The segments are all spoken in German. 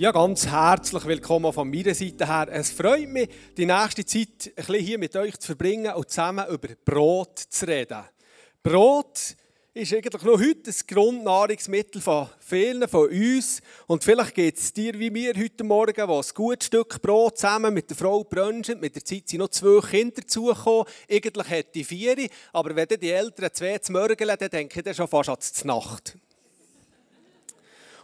Ja, ganz herzlich willkommen von meiner Seite her. Es freut mich, die nächste Zeit ein bisschen hier mit euch zu verbringen und zusammen über Brot zu reden. Brot ist eigentlich noch heute das Grundnahrungsmittel von vielen von uns. Und vielleicht geht es dir wie mir heute Morgen, wo ein gutes Stück Brot zusammen mit der Frau brunchen. Mit der Zeit sind noch zwei Kinder dazugekommen. Eigentlich hätte ich vier, aber wenn die Eltern zwei zu mörgeln, dann denke ich dann schon fast an die Nacht.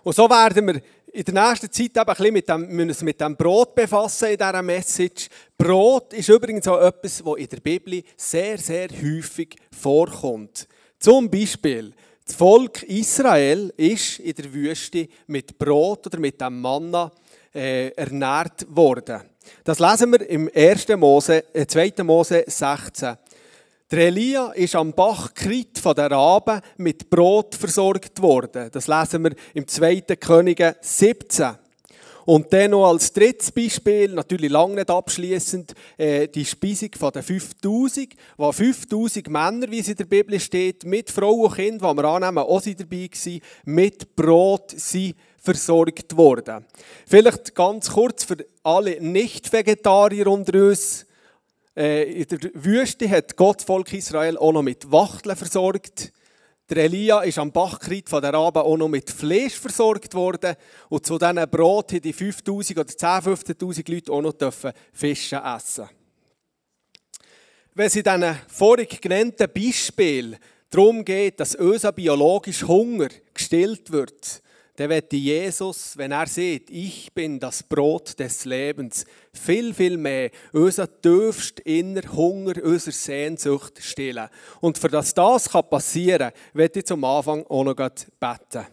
Und so werden wir in der nächsten Zeit eben ein bisschen mit dem, müssen uns mit dem Brot befassen in dieser Message. Brot ist übrigens auch etwas, was in der Bibel sehr, sehr häufig vorkommt. Zum Beispiel, das Volk Israel ist in der Wüste mit Brot oder mit dem Manna äh, ernährt worden. Das lesen wir im 1. Mose, äh, 2. Mose 16. Der Elia ist am Bach Krit von der Raben mit Brot versorgt worden. Das lesen wir im 2. Könige 17. Und dann noch als drittes Beispiel, natürlich lange nicht abschließend, äh, die Speisung den 5000, wo 5000 Männer, wie es in der Bibel steht, mit Frau und Kind, die wir annehmen, auch sie dabei waren, mit Brot sind versorgt worden. Vielleicht ganz kurz für alle Nicht-Vegetarier unter uns, in der Wüste hat Gott Volk Israel auch noch mit Wachteln versorgt. Der Elia ist am Bachkrit von der Raben auch noch mit Fleisch versorgt worden. Und zu diesen Brot haben die 5000 oder 10.000, 15.000 Leute auch noch Fische essen Wenn es in diesen vorig genannten Beispielen darum geht, dass unser biologischer Hunger gestillt wird, dann wird Jesus, wenn er sieht, ich bin das Brot des Lebens, viel, viel mehr unser tiefst inner Hunger, unsere Sehnsucht stillen. Und für das das passieren kann, werde ich zum Anfang auch noch beten.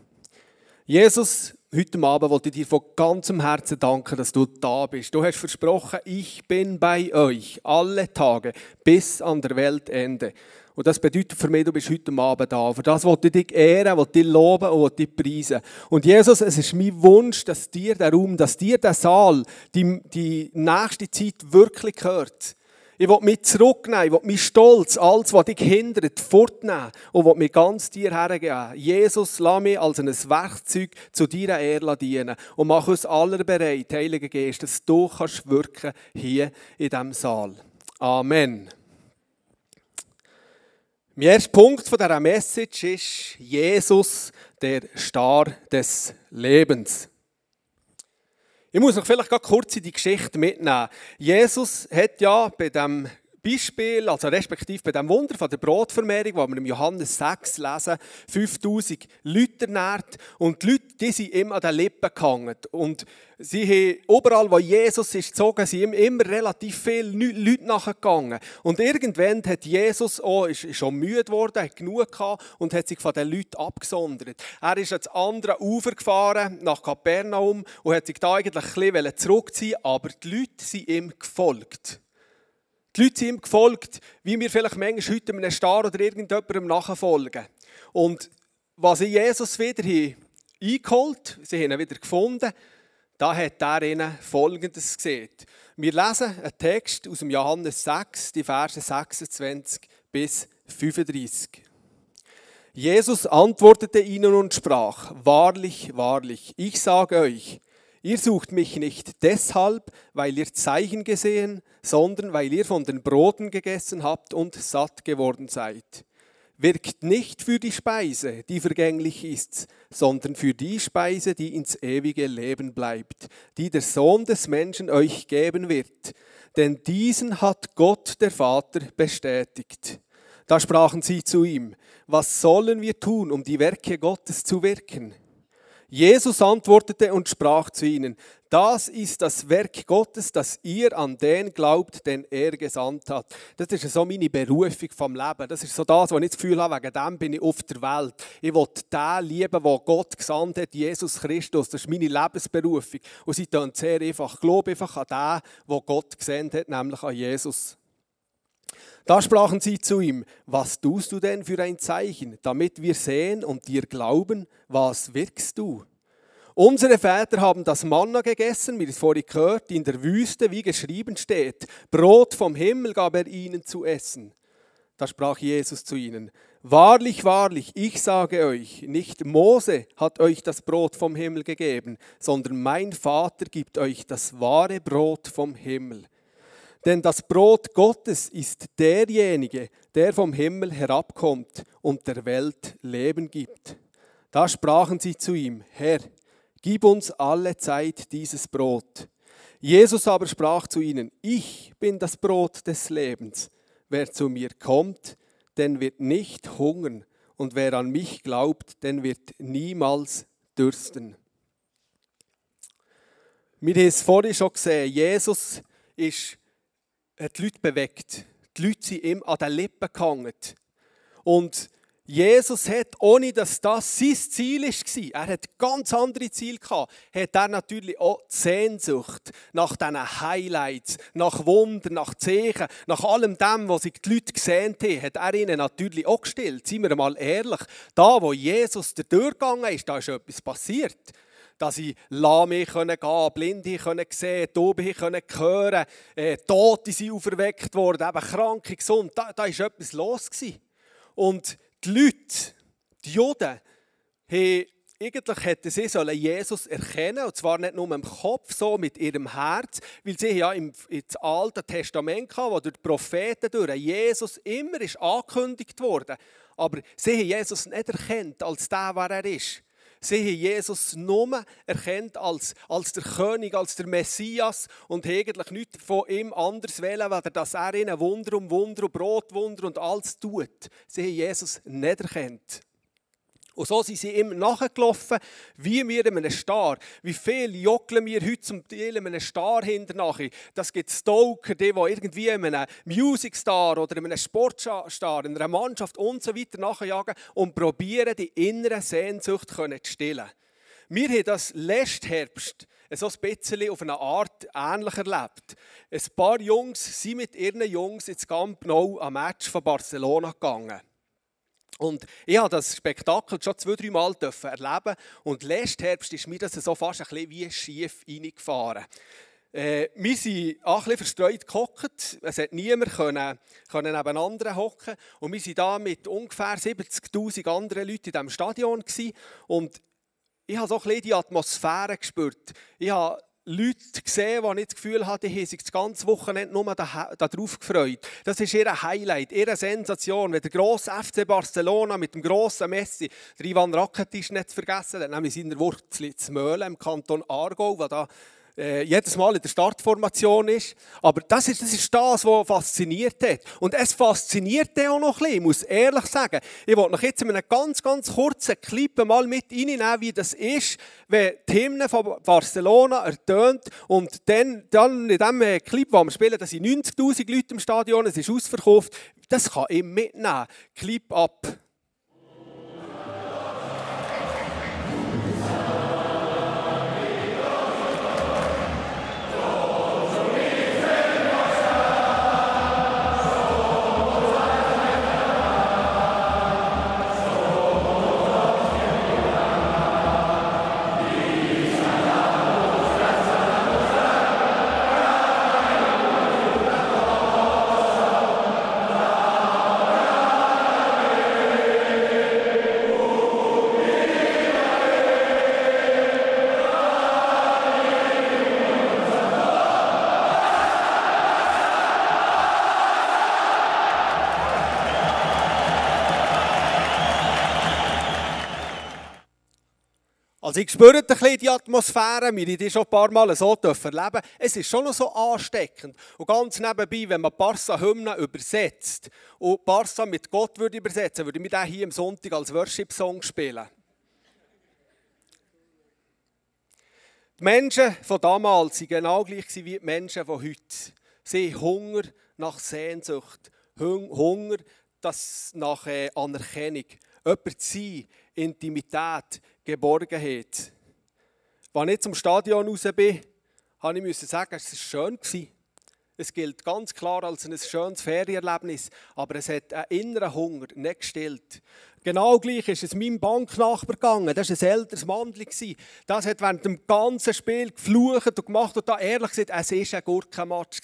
Jesus, heute Abend wollte ich dir von ganzem Herzen danken, dass du da bist. Du hast versprochen, ich bin bei euch alle Tage bis an der Weltende. Und das bedeutet für mich, du bist heute Abend da. Für das wollte ich dich ehren, wollte dich loben und wollte dich preisen. Und Jesus, es ist mein Wunsch, dass dir der Raum, dass dir der Saal die, die nächste Zeit wirklich gehört. Ich will mich zurücknehmen, ich will mich Stolz, alles, was dich hindert, fortnehmen und will mich ganz dir hergeben. Jesus, lass mich als ein Werkzeug zu deiner Ehre dienen und mach uns aller bereit, Heiliger Geist, dass du kannst wirken hier in diesem Saal. Amen. Mein erster Punkt von dieser Message ist Jesus, der Star des Lebens. Ich muss noch vielleicht kurz in die Geschichte mitnehmen. Jesus hat ja bei dem Beispiel, also respektive bei dem Wunder von der Brotvermehrung, wo wir im Johannes 6 lesen, 5000 Leute ernährt und die Leute, die sind immer an den Lippen gehangen. Und sie haben überall, wo Jesus ist gezogen, sind immer relativ viele Leute nachgegangen. Und irgendwann hat Jesus auch, ist schon müde geworden, hat genug gehabt und hat sich von den Leuten abgesondert. Er ist ans andere Ufer gefahren, nach Kapernaum, und hat sich da eigentlich ein bisschen zurückziehen aber die Leute sind ihm gefolgt. Die Leute sind ihm gefolgt, wie wir vielleicht manchmal heute einem Star oder irgendjemandem nachfolgen. Und was sie Jesus wieder eingeholt sie haben ihn wieder gefunden, da hat er ihnen Folgendes gesehen. Wir lesen einen Text aus dem Johannes 6, die Verse 26 bis 35. Jesus antwortete ihnen und sprach, Wahrlich, wahrlich, ich sage euch, Ihr sucht mich nicht deshalb, weil ihr Zeichen gesehen, sondern weil ihr von den Broten gegessen habt und satt geworden seid. Wirkt nicht für die Speise, die vergänglich ist, sondern für die Speise, die ins ewige Leben bleibt, die der Sohn des Menschen euch geben wird. Denn diesen hat Gott der Vater bestätigt. Da sprachen sie zu ihm, was sollen wir tun, um die Werke Gottes zu wirken? Jesus antwortete und sprach zu ihnen, das ist das Werk Gottes, dass ihr an den glaubt, den er gesandt hat. Das ist so meine Berufung vom Leben. Das ist so das, was ich das Gefühl habe, wegen dem bin ich auf der Welt. Ich will den lieben, den Gott gesandt hat, Jesus Christus. Das ist meine Lebensberufung. Und sie tun sehr einfach. Ich glaube einfach an den, den Gott gesandt hat, nämlich an Jesus. Da sprachen sie zu ihm, was tust du denn für ein Zeichen, damit wir sehen und dir glauben, was wirkst du? Unsere Väter haben das Manna gegessen, wie es vorhin gehört, in der Wüste, wie geschrieben steht. Brot vom Himmel gab er ihnen zu essen. Da sprach Jesus zu ihnen, Wahrlich, wahrlich, ich sage euch, nicht Mose hat euch das Brot vom Himmel gegeben, sondern mein Vater gibt euch das wahre Brot vom Himmel. Denn das Brot Gottes ist derjenige, der vom Himmel herabkommt und der Welt Leben gibt. Da sprachen sie zu ihm, Herr, gib uns alle Zeit dieses Brot. Jesus aber sprach zu ihnen, ich bin das Brot des Lebens. Wer zu mir kommt, den wird nicht hungern, und wer an mich glaubt, den wird niemals dürsten. Wir haben es vorhin schon gesehen, Jesus ist hat die Leute bewegt. Die Leute sind ihm an den Lippen gehangen. Und Jesus hat, ohne dass das sein Ziel war, er hat ganz andere Ziele gehabt, hat er natürlich auch die Sehnsucht nach diesen Highlights, nach Wunder, nach Zeichen, nach allem dem, was sich die Leute gesehen haben, hat er ihnen natürlich auch gestillt. Seien wir mal ehrlich, da wo Jesus durchgegangen ist, da ist etwas passiert dass sie Lahme gehen können, Blinde können sehen, Tobe können hören, äh, Tote sind auferweckt worden, eben Kranke gesund. Da, da ist etwas los gewesen. Und die Leute, die Juden, haben eigentlich hätten sie sollen Jesus erkennen und zwar nicht nur im Kopf, so mit ihrem Herz, weil sie ja im, im Alten Testament hatten, wo durch die Propheten durch Jesus immer ist angekündigt wurde. Aber sie haben Jesus nicht erkannt als der, wer er ist. Sie haben Jesus nur erkannt als, als der König, als der Messias und eigentlich nichts von ihm anders wählen, weil dass er ihnen Wunder um Wunder und Brotwunder und alles tut. Sie haben Jesus nicht erkannt. Und so sind sie ihm nachgelaufen, wie wir in einem Star. Wie viel jockeln wir heute zum Teil in einem Star hinterher. Das gibt Stoker, die, die irgendwie in einem Musicstar oder in einem Sportstar, in einer Mannschaft und so weiter nachjagen und probieren, die innere Sehnsucht zu stillen. Wir haben das letzten Herbst so ein bisschen auf eine Art ähnlich erlebt. Ein paar Jungs sind mit ihren Jungs ins Camp Nou am Match von Barcelona gegangen. Und ich habe das Spektakel schon zwei, drei Mal erleben und letzten Herbst ist mir das so fast ein bisschen wie schief reingefahren. Äh, wir sind ein bisschen verstreut gehockt. Es hat niemand können, können nebeneinander hocken. Und wir waren da mit ungefähr 70'000 anderen Leuten in diesem Stadion. Gewesen. Und ich habe so ein bisschen die Atmosphäre gespürt. Ich habe Leute gesehen, die nicht das Gefühl hatten, die haben sich das ganze Wochenende nur darauf gefreut. Das ist ihr Highlight, ihre Sensation. Wenn der grosse FC Barcelona mit dem grossen Messi, der Ivan Rakitic nicht vergessen, der hat nämlich seine Wurzel zu Möhlen im Kanton Aargau, da äh, jedes Mal in der Startformation ist. Aber das ist, das ist das, was fasziniert hat. Und es fasziniert auch noch ein bisschen, ich muss ehrlich sagen. Ich wollte noch jetzt in einem ganz, ganz kurzen Clip mal mit reinnehmen, wie das ist, wenn die Hymne von Barcelona ertönt und dann, dann in dem äh, Clip, wo wir spielen, da sind 90'000 Leute im Stadion, es ist ausverkauft. Das kann ich mitnehmen. Clip ab. Also ich spüre ein bisschen die Atmosphäre, wir haben die schon ein paar Mal so erleben Es ist schon noch so ansteckend. Und ganz nebenbei, wenn man Barca-Hymnen übersetzt und Barca mit Gott würde übersetzen, würde ich den hier am Sonntag als Worship-Song spielen. Die Menschen von damals waren genau gleich wie die Menschen von heute. Sie haben Hunger nach Sehnsucht, Hunger nach äh, Anerkennung, jemand zu sein, Intimität, Geborgenheit. Als ich zum Stadion raus bin, musste ich sagen, es war schön. Es gilt ganz klar als ein schönes Ferienerlebnis, aber es hat einen inneren Hunger nicht gestillt. Genau gleich ist es meinem Banknachbar gegangen. Das war ein älteres Mandel. Das hat während dem ganzen Spiel geflucht und gemacht und da ehrlich gesagt, es war ein Gurkenmatch.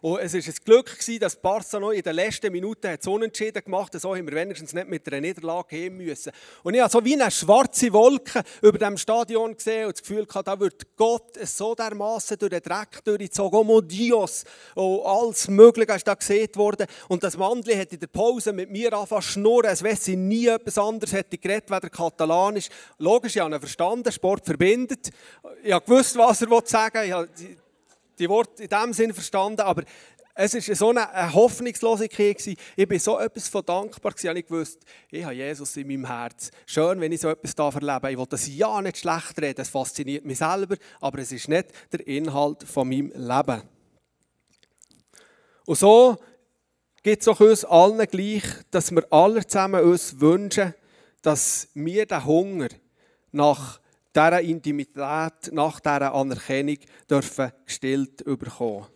Und es war ein Glück, dass Barca noch in den letzten Minuten hat unentschieden gemacht hat. So haben wir wenigstens nicht mit einer Niederlage gehen müssen. Und ich habe so wie eine schwarze Wolke über dem Stadion gesehen und das Gefühl gehabt, da wird Gott so dermaßen durch den Dreck durchgezogen. Oh Dios! Und alles Mögliche ist da gesehen worden. Und das Mandel hat in der Pause mit mir angefangen zu schnurren, als wäre sie nie etwas anderes hätte geredet, weder Katalanisch. Logisch, ich habe ihn verstanden, Sport verbindet. Ich habe gewusst, was er sagen will. Ich habe die, Worte in dem Sinne verstanden, aber es war so eine, Hoffnungslosigkeit. Ich war so etwas von dankbar. Ich habe gewusst, ich habe Jesus in meinem Herz. Schön, wenn ich so etwas da verlebe. Ich will das ja nicht schlecht reden, das fasziniert mich selber, aber es ist nicht der Inhalt von meinem Leben. Und so gibt es auch uns allen gleich, dass wir alle zusammen uns wünschen, dass wir den Hunger nach dieser Intimität, nach dieser Anerkennung dürfen gestillt bekommen.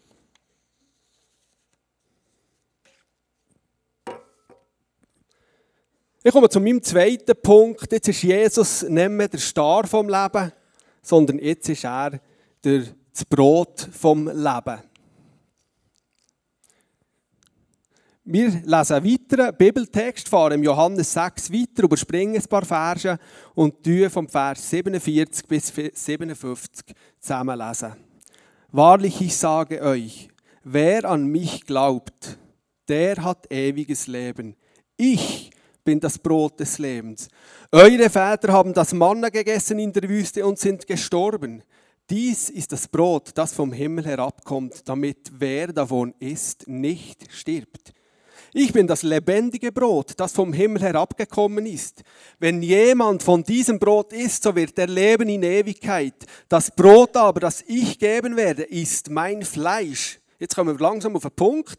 Ich komme zu meinem zweiten Punkt. Jetzt ist Jesus nicht mehr der Star vom Leben, sondern jetzt ist er das Brot vom Leben. Wir lesen weiter, Bibeltext, fahren im Johannes 6 weiter, überspringen ein paar Verse und tun vom Vers 47 bis 57 zusammenlesen. Wahrlich, ich sage euch, wer an mich glaubt, der hat ewiges Leben. Ich bin das Brot des Lebens. Eure Väter haben das Manna gegessen in der Wüste und sind gestorben. Dies ist das Brot, das vom Himmel herabkommt, damit wer davon isst, nicht stirbt. Ich bin das lebendige Brot, das vom Himmel herabgekommen ist. Wenn jemand von diesem Brot isst, so wird er leben in Ewigkeit. Das Brot aber, das ich geben werde, ist mein Fleisch. Jetzt kommen wir langsam auf den Punkt,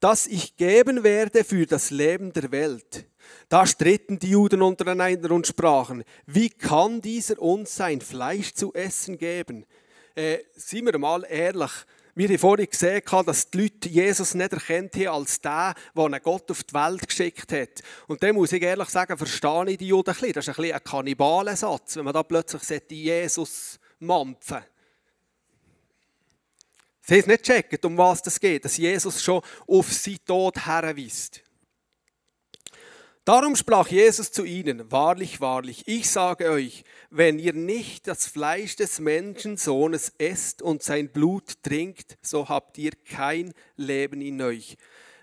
das ich geben werde für das Leben der Welt. Da stritten die Juden untereinander und sprachen, wie kann dieser uns sein Fleisch zu essen geben? Äh, seien wir mal ehrlich, wir haben vorhin gesehen, dass die Leute Jesus nicht erkennt haben als den, der Gott auf die Welt geschickt hat. Und dem muss ich ehrlich sagen, verstehe ich die Juden ein bisschen. Das ist ein bisschen ein Kannibalensatz, wenn man da plötzlich Jesus mampfen Sie haben es nicht gecheckt, um was es geht, dass Jesus schon auf seinen Tod herweist. Darum sprach Jesus zu ihnen, wahrlich, wahrlich, ich sage euch, wenn ihr nicht das Fleisch des Menschensohnes esst und sein Blut trinkt, so habt ihr kein Leben in euch.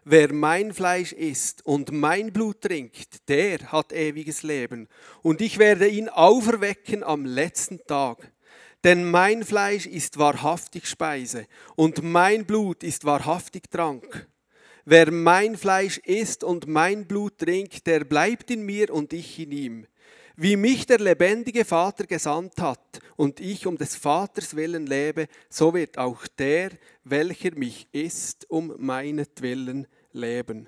Wer mein Fleisch isst und mein Blut trinkt, der hat ewiges Leben, und ich werde ihn auferwecken am letzten Tag. Denn mein Fleisch ist wahrhaftig Speise, und mein Blut ist wahrhaftig Trank. Wer mein Fleisch isst und mein Blut trinkt, der bleibt in mir und ich in ihm. Wie mich der lebendige Vater gesandt hat und ich um des Vaters willen lebe, so wird auch der, welcher mich isst, um meinetwillen leben.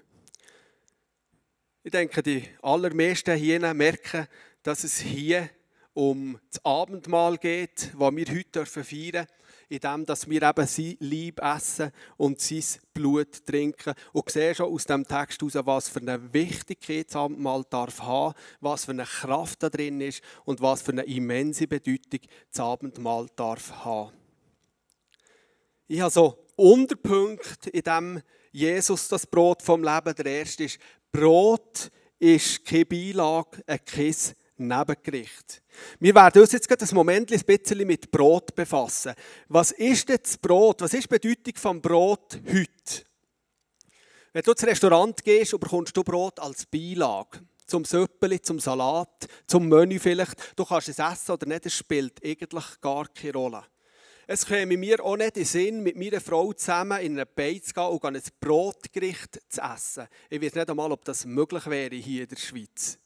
Ich denke, die allermeisten hier merken, dass es hier um das Abendmahl geht, das wir heute feiern dürfen indem dass wir eben sein Lieb essen und sein Blut trinken. Und sehe schon aus dem Text heraus, was für eine Wichtigkeit das Abendmahl darf haben, was für eine Kraft da drin ist und was für eine immense Bedeutung das Abendmahl darf haben. Ich habe so Unterpunkte in dem Jesus das Brot vom Leben. Der erste ist, Brot ist keine Beilage, ein Kiss Nebengericht. Wir werden uns jetzt gerade ein Moment ein bisschen mit Brot befassen. Was ist denn das Brot? Was ist die Bedeutung vom Brot heute? Wenn du ins Restaurant gehst, bekommst du Brot als Beilage. Zum Süppeli, zum Salat, zum Menü vielleicht. Du kannst es essen oder nicht, es spielt eigentlich gar keine Rolle. Es käme mir auch nicht in den Sinn, mit meiner Frau zusammen in eine Beiz zu gehen und ein Brotgericht zu essen. Ich weiß nicht einmal, ob das möglich wäre hier in der Schweiz.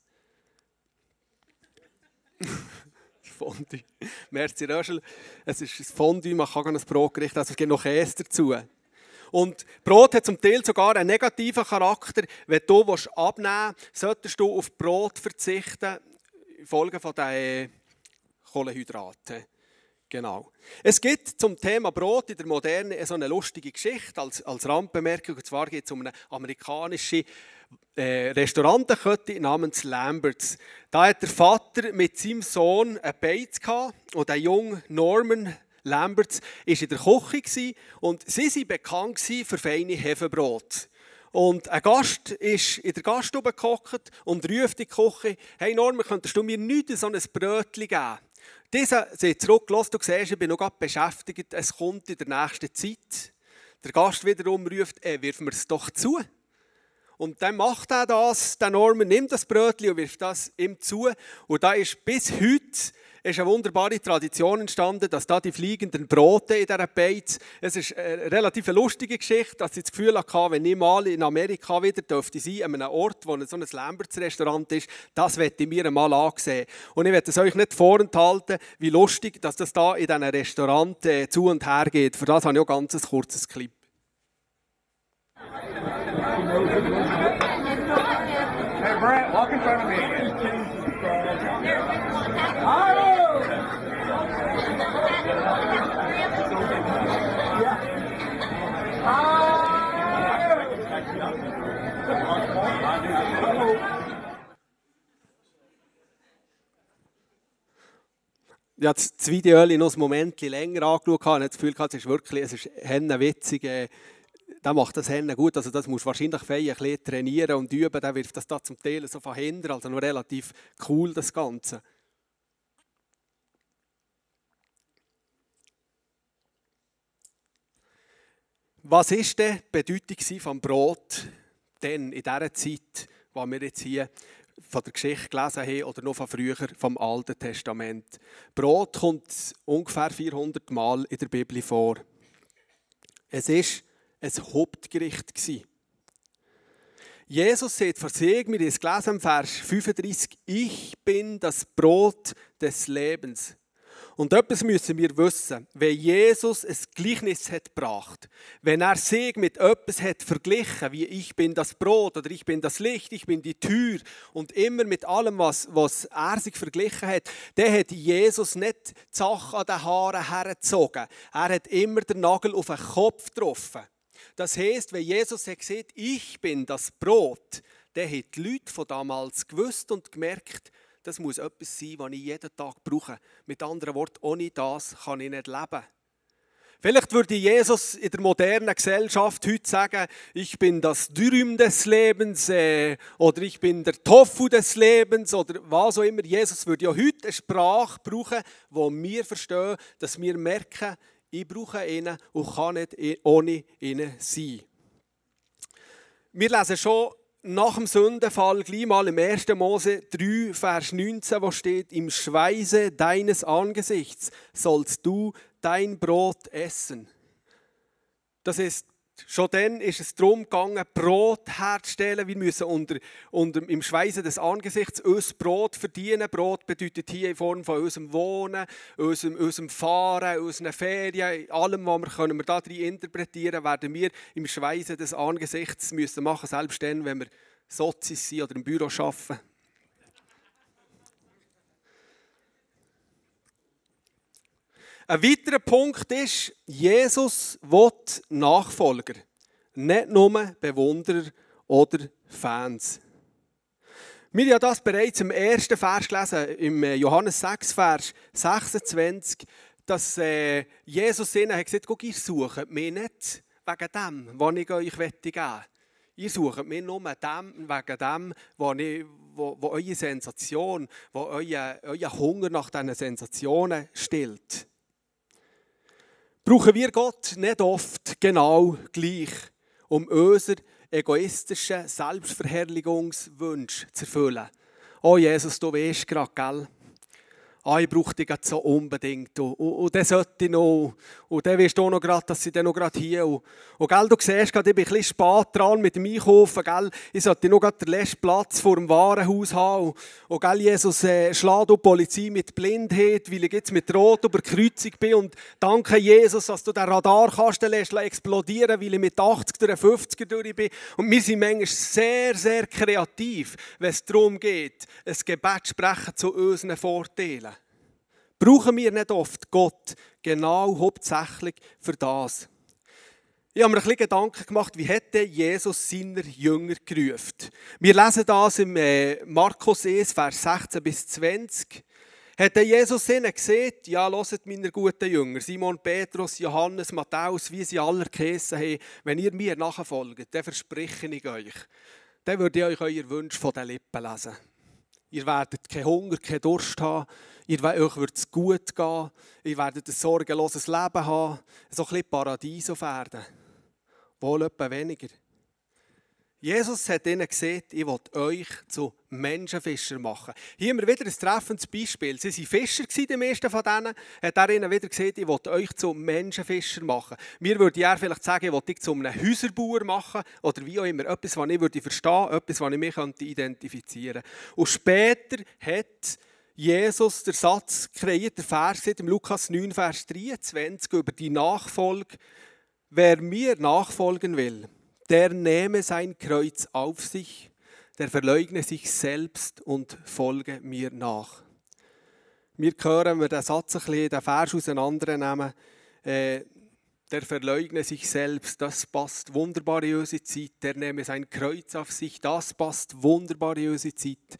Fondue. Merci Röschel. Es ist ein Fondue, man kann ein Brotgericht, also es gibt noch Käse dazu. Und Brot hat zum Teil sogar einen negativen Charakter. Wenn du abnehmen willst, solltest du auf Brot verzichten, Folge von den Kohlenhydraten. Genau. Es gibt zum Thema Brot in der Moderne so eine lustige Geschichte als, als Randbemerkung. Und zwar geht es um eine amerikanische äh, Restaurantenkette namens Lamberts. Da hat der Vater mit seinem Sohn ein Beiz gehabt und der junge Norman Lamberts war in der Küche und sie waren bekannt für feine Hefebrot. Und ein Gast ist in der Gaststube gekocht und ruft die Küche, hey Norman, könntest du mir nicht so ein Brötchen geben? Dieser sagt zurück, los, du siehst, ich bin noch beschäftigt, es kommt in der nächsten Zeit. Der Gast wiederum ruft, äh, wirf mir es doch zu. Und dann macht er das, der Norman nimmt das Brötchen und wirft das ihm zu. Und da ist bis heute ist eine wunderbare Tradition entstanden, dass da die fliegenden Brote in dieser Beiz, es ist eine relativ lustige Geschichte, dass ich das Gefühl hatte, wenn ich mal in Amerika wieder dürfte sein, an einem Ort, wo so ein Lamberts-Restaurant ist, das werde ich mir einmal ansehen. Und ich werde es euch nicht vorenthalten, wie lustig, dass das da in diesem Restaurant äh, zu und her geht. Für das habe ich auch ganz ein kurzes Clip. Hey Brent, walk in front of me. Ich habe das Video noch ein Moment länger angeschaut und das Gefühl, es ist wirklich es ist witzig. Äh, der macht das Hennen gut. Also das muss wahrscheinlich fein ein bisschen trainieren und üben. Der wirft das da zum Teil so von hinten. Also noch relativ cool, das Ganze. Was ist denn die Bedeutung vom Brot denn in dieser Zeit, wo wir jetzt hier von der Geschichte gelesen haben oder noch von früher vom Alten Testament? Brot kommt ungefähr 400 Mal in der Bibel vor. Es ist ein Hauptgericht Jesus sagt vor sich, wir haben es gelesen im Vers 35, ich bin das Brot des Lebens. Und etwas müssen wir wissen. Wenn Jesus ein Gleichnis hat gebracht, wenn er sich mit etwas hat verglichen, wie ich bin das Brot oder ich bin das Licht, ich bin die Tür und immer mit allem, was, was er sich verglichen hat, dann hat Jesus nicht die Sache an den Haaren hergezogen. Er hat immer den Nagel auf den Kopf getroffen. Das heißt, wenn Jesus hat gesagt, ich bin das Brot, dann hat die Leute von damals gewusst und gemerkt, das muss etwas sein, was ich jeden Tag brauche. Mit anderen Worten, ohne das kann ich nicht leben. Vielleicht würde Jesus in der modernen Gesellschaft heute sagen, ich bin das Dürüm des Lebens äh, oder ich bin der Tofu des Lebens oder was auch immer. Jesus würde ja heute eine Sprache brauchen, wo wir verstehen, dass wir merken, ich brauche ihn und kann nicht ohne ihn sein. Wir lesen schon nach dem Sündenfall gleich mal im 1. Mose 3, Vers 19, wo steht, im Schweiße deines Angesichts sollst du dein Brot essen. Das ist Schon dann ist es darum gegangen, Brot herzustellen. Wir müssen unter, unter, im Schweißen des Angesichts uns Brot verdienen. Brot bedeutet hier in Form von unserem Wohnen, unserem, unserem Fahren, unseren Ferien, allem, was wir, können wir da drin interpretieren, werden wir im Schweißen des Angesichts müssen machen, selbst dann, wenn wir Sozis sind oder im Büro arbeiten. Ein weiterer Punkt ist, Jesus will Nachfolger, nicht nur Bewunderer oder Fans. Wir haben das bereits im ersten Vers gelesen, im äh, Johannes 6, Vers 26, dass äh, Jesus ihnen gesagt hat, ihr sucht mich nicht wegen dem, was ich euch geben möchte. Ihr sucht mich nur dem, wegen dem, was ich, wo, wo eure Sensation, wo euer, euer Hunger nach diesen Sensationen stillt brauchen wir Gott nicht oft genau gleich, um unsere egoistischen Selbstverherrlichungswünsche zu erfüllen. Oh Jesus, du weißt gerade, gell? Ah, ich brauche dich so unbedingt. Und, und, und dann sollte ich noch. Und dann weißt du noch gerade, dass sie dann noch gerade hier. Und, und gell, du siehst gerade, ich bin ein bisschen spät dran mit dem Einkaufen. Gell, ich sollte noch gerade den letzten Platz vor dem Warenhaus haben. Und, und gell, Jesus, äh, schlägt die Polizei mit Blindheit, weil ich jetzt mit Rot über Kreuzung bin. Und danke, Jesus, dass du den Radarkasten lässt explodieren, weil ich mit 80 oder 50 durch bin. Und wir sind manchmal sehr, sehr kreativ, wenn es darum geht, ein Gebet zu sprechen zu unseren Vorteilen brauchen wir nicht oft Gott genau hauptsächlich für das. Ich habe mir ein bisschen Gedanken gemacht, wie hätte Jesus seiner Jünger gerufen. Wir lesen das im äh, Markus 1, Vers 16 bis 20. Hat Jesus ihnen gesehen, ja, hört meine guten Jünger, Simon, Petrus, Johannes, Matthäus, wie sie alle geheissen haben, wenn ihr mir nachfolgt, dann verspreche ich euch, dann würde ich euch euer Wunsch von den Lippen lesen. Ihr werdet keinen Hunger, keinen Durst haben, ihr, euch wird es gut gehen, ihr werdet ein sorgenloses Leben haben, so ein bisschen Paradies auf Erden. Wohl etwa weniger. Jesus hat ihnen gesagt, ich will euch zu Menschenfischer machen. Hier haben wir wieder ein treffendes Beispiel. Sie waren Fischer, die meisten von denen. Hat er ihnen wieder gesagt, ich will euch zu Menschenfischer machen. Mir würde er vielleicht sagen, ich will dich zu einem Häuserbauer machen oder wie auch immer. Etwas, was ich würde verstehen etwas, was ich mich identifizieren könnte. Und später hat Jesus der Satz kreiert, der Vers im Lukas 9, Vers 23 über die Nachfolge Wer mir nachfolgen will, der nehme sein Kreuz auf sich, der verleugne sich selbst und folge mir nach. Wir hören, wir den Satz ein bisschen, den Vers auseinandernehmen, äh, der verleugne sich selbst, das passt wunderbar in unsere Zeit, der nehme sein Kreuz auf sich, das passt wunderbar in unsere Zeit.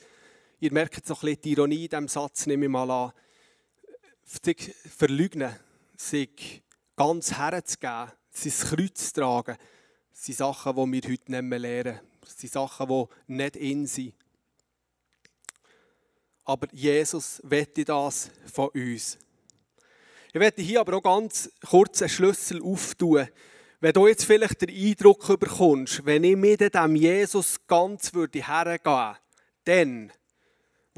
Ihr merkt so ein bisschen die Ironie in diesem Satz, nehme ich mal an. Sich verleugnen, sich ganz herzugeben, sein Kreuz tragen, sind Sachen, die wir heute nicht mehr lernen. Das sind Sachen, die nicht in sind. Aber Jesus wette das von uns. Ich werde hier aber auch ganz kurz einen Schlüssel auftun. Wenn du jetzt vielleicht den Eindruck bekommst, wenn ich mit dem Jesus ganz würde, dann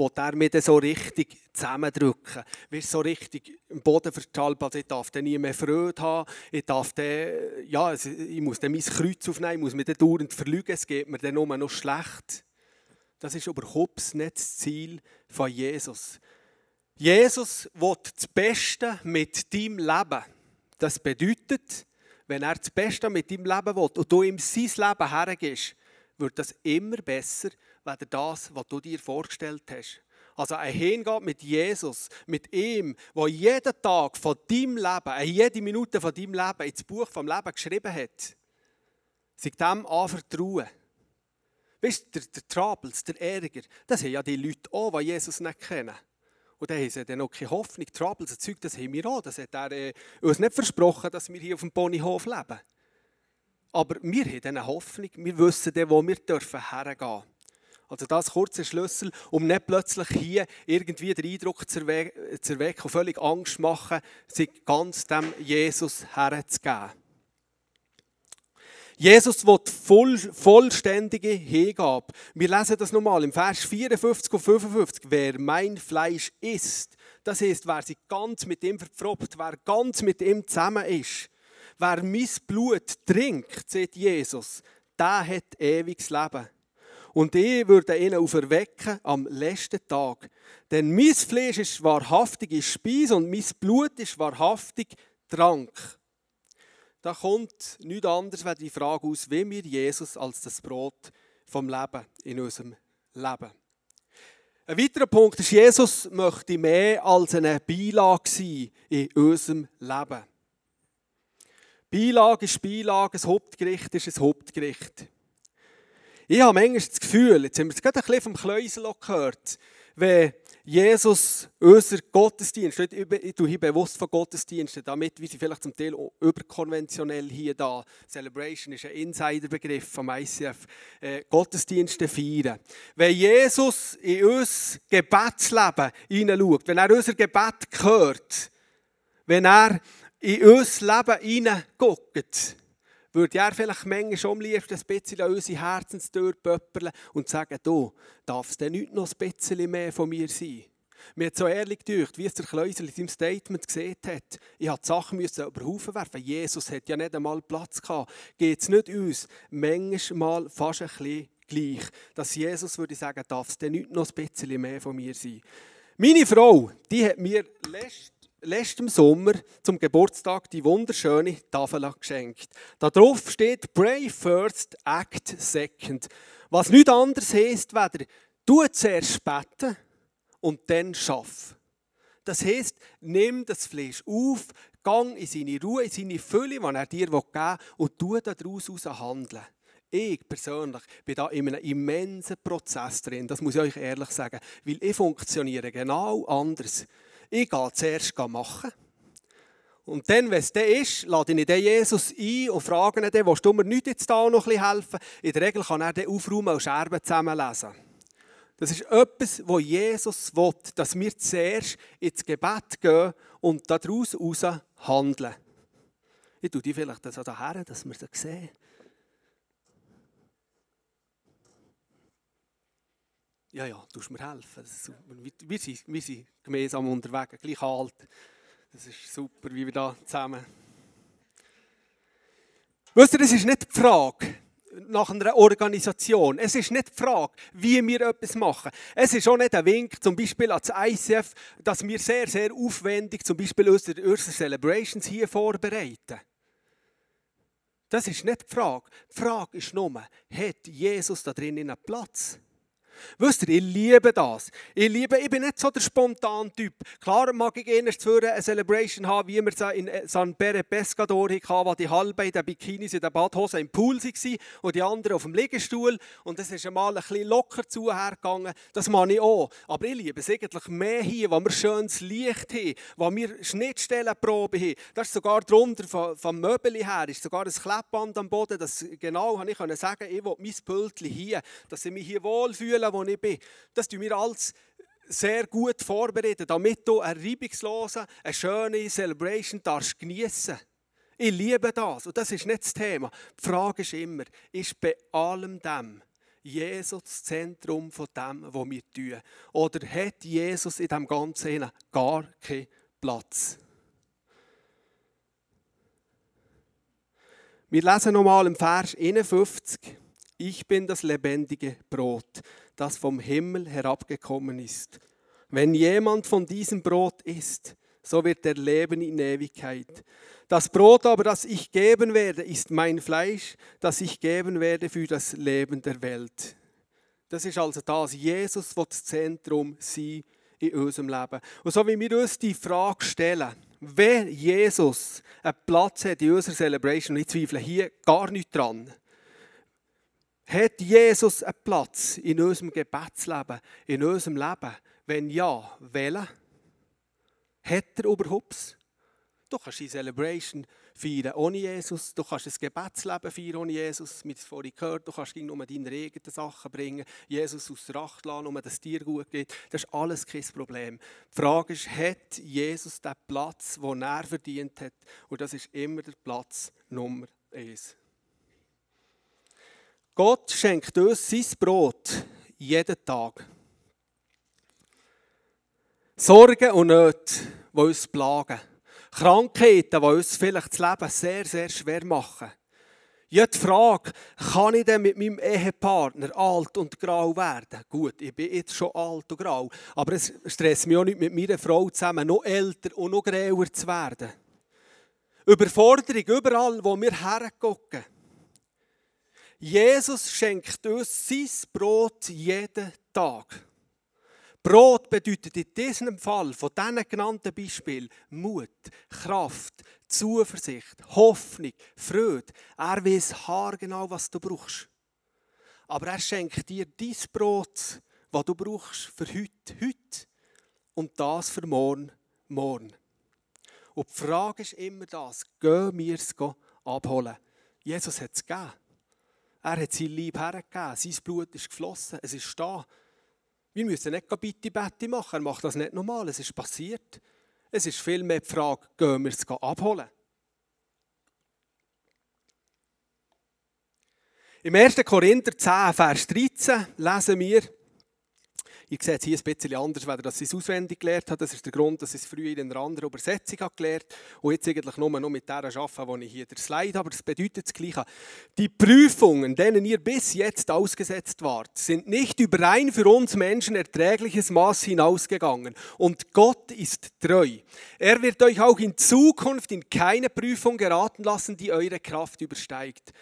wo er mir so richtig zusammendrücken. Wie so richtig im Boden verteilt, also ich darf dann nie mehr Freude haben, ich darf dann, ja, ich muss dann mein Kreuz aufnehmen, ich muss mich dann dauernd verlügen, es geht mir dann nur noch schlecht. Das ist überhaupt nicht das Ziel von Jesus. Jesus will das Beste mit deinem Leben. Das bedeutet, wenn er das Beste mit deinem Leben will und du ihm sein Leben hergibst, wird das immer besser, weder das, was du dir vorgestellt hast. Also ein Hingabe mit Jesus, mit ihm, der jeden Tag von deinem Leben, jede Minute von deinem Leben ins Buch vom Leben geschrieben hat, sich dem anvertrauen. Weißt du, der, der Troubles, der Ärger, das haben ja die Leute auch, die Jesus nicht kennen. Und dann haben sie dann auch keine Hoffnung. Troubles, Zeug, das haben wir auch. Das hat er äh, uns nicht versprochen, dass wir hier auf dem Ponyhof leben. Aber wir haben eine Hoffnung, wir wissen dann, wo wir dürfen hergehen. Also das kurze Schlüssel, um nicht plötzlich hier irgendwie den Eindruck zu erwecken und völlig Angst machen, sich ganz dem Jesus herzugeben. Jesus will voll, vollständige Hingabe. Wir lesen das nochmal im Vers 54 und 55. Wer mein Fleisch isst, das heißt, wer sich ganz mit ihm verpfropft, wer ganz mit ihm zusammen ist, wer mein Blut trinkt, sagt Jesus, der hat ewiges Leben. Und ich würde ihn auferwecken am letzten Tag. Denn mein Fleisch ist wahrhaftige Speise und mein Blut ist wahrhaftig Trank. Da kommt nichts anderes als die Frage aus, wie wir Jesus als das Brot vom Leben in unserem Leben. Ein weiterer Punkt ist, Jesus möchte mehr als eine Beilage sein in unserem Leben. Beilage ist Beilage, ein Hauptgericht ist ein Hauptgericht. Ich habe manchmal das Gefühl, jetzt haben wir es gerade ein bisschen vom Kläusel gehört, wenn Jesus unser Gottesdienst, ich tue hier bewusst von Gottesdiensten, damit, wie sie vielleicht zum Teil überkonventionell hier da, Celebration ist ein Insiderbegriff vom ICF, äh, Gottesdienste feiern. Wenn Jesus in unser Gebetsleben hineinschaut, wenn er unser Gebet hört, wenn er in unser Leben hineinguckt, würde er vielleicht manchmal am liebsten ein bisschen an unsere Herzenstür pöppeln und sagen, du, darf es denn nicht noch ein bisschen mehr von mir sein? Mir hat so ehrlich gedacht, wie es der Kläusel in seinem Statement gesehen hat. Ich musste die Sachen müssen über Haufen werfen. Jesus hat ja nicht einmal Platz gehabt. Geht es nicht uns manchmal fast ein bisschen gleich, dass Jesus würde sagen, darf es denn nicht noch ein bisschen mehr von mir sein? Meine Frau, die hat mir letztes letztem Sommer zum Geburtstag die wunderschöne Tafel geschenkt. Darauf steht Pray first, act second. Was nichts anderes heisst, weder du zuerst beten und dann schaff. Das heisst, nimm das Fleisch auf, gang in seine Ruhe, in seine Fülle, die er dir geben will, und tu daraus handeln. Ich persönlich bin da in einem immensen Prozess drin, das muss ich euch ehrlich sagen, weil ich funktioniere genau anders. Ich gehe zuerst machen. Und dann, wenn es dann ist, lade ich den Jesus ein und frage ihn willst du mir nicht jetzt da noch ein bisschen helfen? In der Regel kann er dann aufräumen und Scherben zusammenlesen. Das ist etwas, wo Jesus will, dass wir zuerst ins Gebet gehen und daraus heraus handeln. Ich tue die vielleicht so daher, dass wir das sehen. Ja, ja, du musst mir helfen. Wir sind, wir sind gemeinsam unterwegs, gleich alt. Das ist super, wie wir da zusammen. Wisst ihr, das ist nicht die Frage, nach einer Organisation. Es ist nicht die Frage, wie wir etwas machen. Es ist auch nicht ein Wink, zum Beispiel als ICF, dass wir sehr, sehr aufwendig zum Beispiel unsere, unsere Celebrations hier vorbereiten. Das ist nicht die Frage. Die Frage ist nur, hat Jesus da drin einen Platz? Wisst ihr, ich liebe das. Ich liebe, ich bin nicht so der spontane Typ. Klar mag ich erst für eine Celebration haben, wie wir es in San Pere Pescador hatten, wo die halbe in den Bikinis in der Badhose im Pool waren und die anderen auf dem Liegestuhl. Und es ist einmal ein bisschen locker zuhergegangen. Das mache ich auch. Aber ich liebe es eigentlich mehr hier, wo wir schönes Licht haben, wo wir Schnittstellenprobe haben. Das ist sogar drunter vom, vom Möbel her, ist sogar ein Kleppband am Boden. Das genau habe ich sagen, ich will mein Pöltchen hier, dass ich mich hier wohlfühle wo ich bin. Das tun wir alles sehr gut vorbereiten, damit du eine reibungslose, eine schöne Celebration darfst. Ich liebe das und das ist nicht das Thema. Die Frage ist immer, ist bei allem dem Jesus das Zentrum von dem, was wir tun? Oder hat Jesus in dem Ganzen gar keinen Platz? Wir lesen nochmal im Vers 51. Ich bin das lebendige Brot das vom Himmel herabgekommen ist. Wenn jemand von diesem Brot isst, so wird er leben in Ewigkeit. Das Brot aber, das ich geben werde, ist mein Fleisch, das ich geben werde für das Leben der Welt. Das ist also das. Jesus wird das Zentrum sein in unserem Leben. Und so wie wir uns die Frage stellen, wer Jesus einen Platz hat in unserer Celebration, ich zweifle hier gar nicht dran, hat Jesus einen Platz in unserem Gebetsleben, in unserem Leben? Wenn ja, welchen? Hat er überhaupt? Du kannst die Celebration feiern ohne Jesus, du kannst das Gebetsleben feiern ohne Jesus, mit vorhin gehört, du kannst nur deine eigenen Sachen bringen, Jesus aus der Acht lassen, um dass es dir gut geht. Das ist alles kein Problem. Die Frage ist, hat Jesus den Platz, den er verdient hat? Und das ist immer der Platz Nummer eins. Gott schenkt uns sein Brot jeden Tag. Sorgen und Nöte, die uns plagen. Krankheiten, die uns vielleicht das Leben sehr, sehr schwer machen. Ja, die Frage, kann ich denn mit meinem Ehepartner alt und grau werden? Gut, ich bin jetzt schon alt und grau, aber es stresst mich auch nicht, mit meiner Frau zusammen noch älter und noch grauer zu werden. Überforderung überall, wo wir hergucken. Jesus schenkt uns sein Brot jeden Tag. Brot bedeutet in diesem Fall, von diesen genannten Beispielen, Mut, Kraft, Zuversicht, Hoffnung, Freude. Er weiß haargenau, was du brauchst. Aber er schenkt dir dein Brot, was du brauchst für heute, heute und das für morgen, morgen. Und die Frage ist immer das, gehen wir es abholen? Jesus hat es gegeben. Er hat sein Leib hergegeben, sein Blut ist geflossen, es ist da. Wir müssen nicht bitte Bette machen, er macht das nicht normal, es ist passiert. Es ist vielmehr die Frage, gehen wir es abholen? Im 1. Korinther 10, Vers 13 lesen wir, Ihr seht es hier ein bisschen anders, weil sie es auswendig gelernt hat. Das ist der Grund, dass ich es früher in einer anderen Übersetzung habe gelernt und jetzt eigentlich nur noch mit der arbeite, wo ich hier der Slide habe. Aber das bedeutet das Gleiche. Die Prüfungen, denen ihr bis jetzt ausgesetzt wart, sind nicht über ein für uns Menschen erträgliches Maß hinausgegangen. Und Gott ist treu. Er wird euch auch in Zukunft in keine Prüfung geraten lassen, die eure Kraft übersteigt.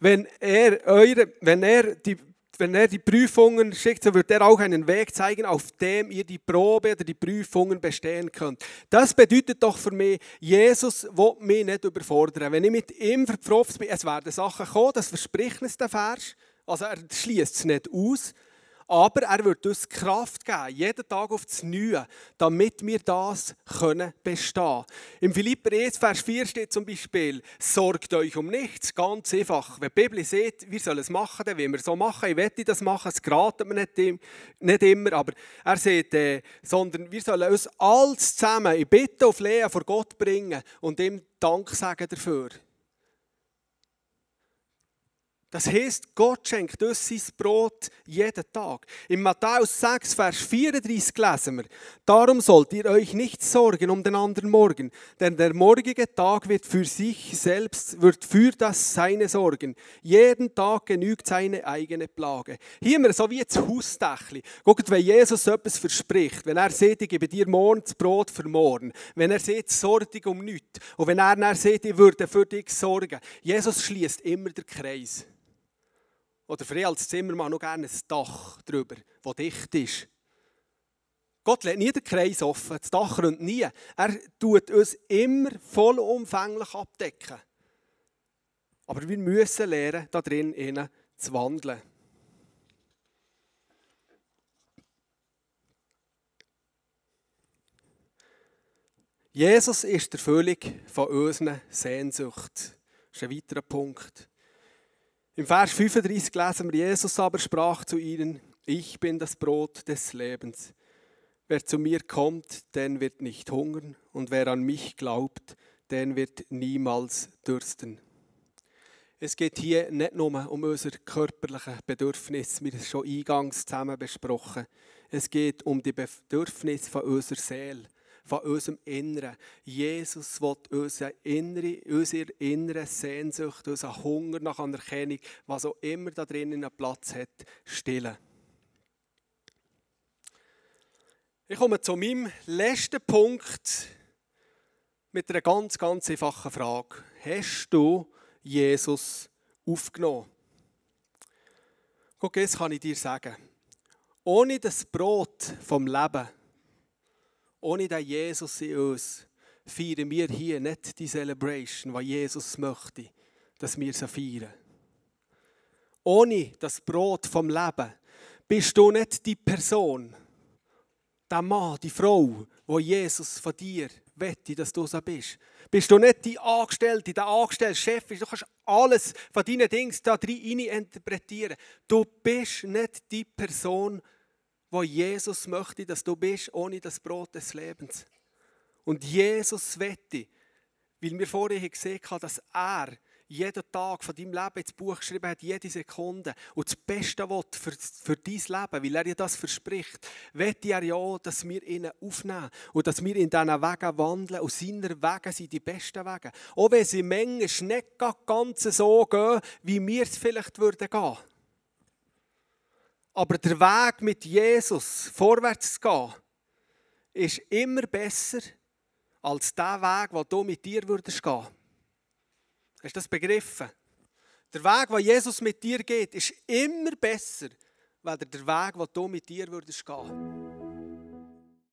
Wenn er, eure, wenn er die wenn er die Prüfungen schickt, so wird er auch einen Weg zeigen, auf dem ihr die Probe oder die Prüfungen bestehen könnt. Das bedeutet doch für mich, Jesus will mich nicht überfordern. Wenn ich mit ihm verpfropft bin, es werden Sachen kommen, das verspricht uns der Vers. Also er schließt es nicht aus, aber er wird uns Kraft geben, jeden Tag aufs Neue, damit wir das können bestehen Im Philipper 1, Vers 4 steht zum Beispiel, sorgt euch um nichts, ganz einfach. Wenn die Bibel sieht, wir sollen es machen, dann wollen wir so machen, ich werde das machen, es geraten wir nicht, nicht immer, aber er sagt, äh, sondern wir sollen uns alles zusammen in Bitte auf Lehen vor Gott bringen und ihm Dank sagen dafür. Das heißt, Gott schenkt uns sein Brot jeden Tag. In Matthäus 6, Vers 34 lesen wir, Darum sollt ihr euch nicht sorgen um den anderen Morgen, denn der morgige Tag wird für sich selbst, wird für das seine sorgen. Jeden Tag genügt seine eigene Plage. Hier haben wir so wie ein Hausdächli. Guckt, wenn Jesus etwas verspricht, wenn er sagt, ich gebe dir morgen das Brot für morgen, wenn er sagt, dich um nichts, und wenn er dann sagt, ich würde für dich sorgen, Jesus schließt immer den Kreis. Oder für als Zimmermann noch gerne ein Dach drüber, das dicht ist. Gott lädt nie den Kreis offen, das Dach rinnt nie. Er tut uns immer vollumfänglich abdecken. Aber wir müssen lernen, da drin zu wandeln. Jesus ist der Erfüllung von unseren Sehnsucht. Das ist ein weiterer Punkt. Im Vers 35 lesen wir, Jesus aber sprach zu ihnen, ich bin das Brot des Lebens. Wer zu mir kommt, den wird nicht hungern, und wer an mich glaubt, den wird niemals dürsten. Es geht hier nicht nur um unser körperliche Bedürfnis, wir haben es schon eingangs zusammen besprochen. Es geht um die Bedürfnisse von unserer Seele von unserem Inneren. Jesus will unsere innere, unsere innere Sehnsucht, unseren Hunger nach Anerkennung, was auch immer da drinnen einen Platz hat, stillen. Ich komme zu meinem letzten Punkt mit einer ganz, ganz einfachen Frage. Hast du Jesus aufgenommen? Guck, jetzt kann ich dir sagen, ohne das Brot vom Leben ohne den Jesus in uns feiern wir hier nicht die Celebration, die Jesus möchte, dass wir sie feiern. Ohne das Brot vom Leben bist du nicht die Person, der Mann, die Frau, wo Jesus von dir wette, dass du so bist. Bist du nicht die Angestellte, der Angestellte, Chef, du kannst alles von deinen Dingen da rein interpretieren. Du bist nicht die Person, wo Jesus möchte, dass du bist, ohne das Brot des Lebens. Und Jesus wette, weil wir vorher gesehen haben, dass er jeden Tag von deinem Leben ins Buch geschrieben hat, jede Sekunde, und das Beste will für, für dein Leben, weil er dir das verspricht, wette er ja, dass wir ihn aufnehmen und dass wir in diesen Wegen wandeln und seine Wege sind die besten Wege. Auch wenn sie manchmal nicht ganz so gehen, wie wir es vielleicht würden gehen. Aber der Weg mit Jesus vorwärts zu gehen, ist immer besser als der Weg, den du mit dir würdest gehen. Hast du das begriffen? Der Weg, den Jesus mit dir geht, ist immer besser, als der Weg, den du mit dir würdest gehen.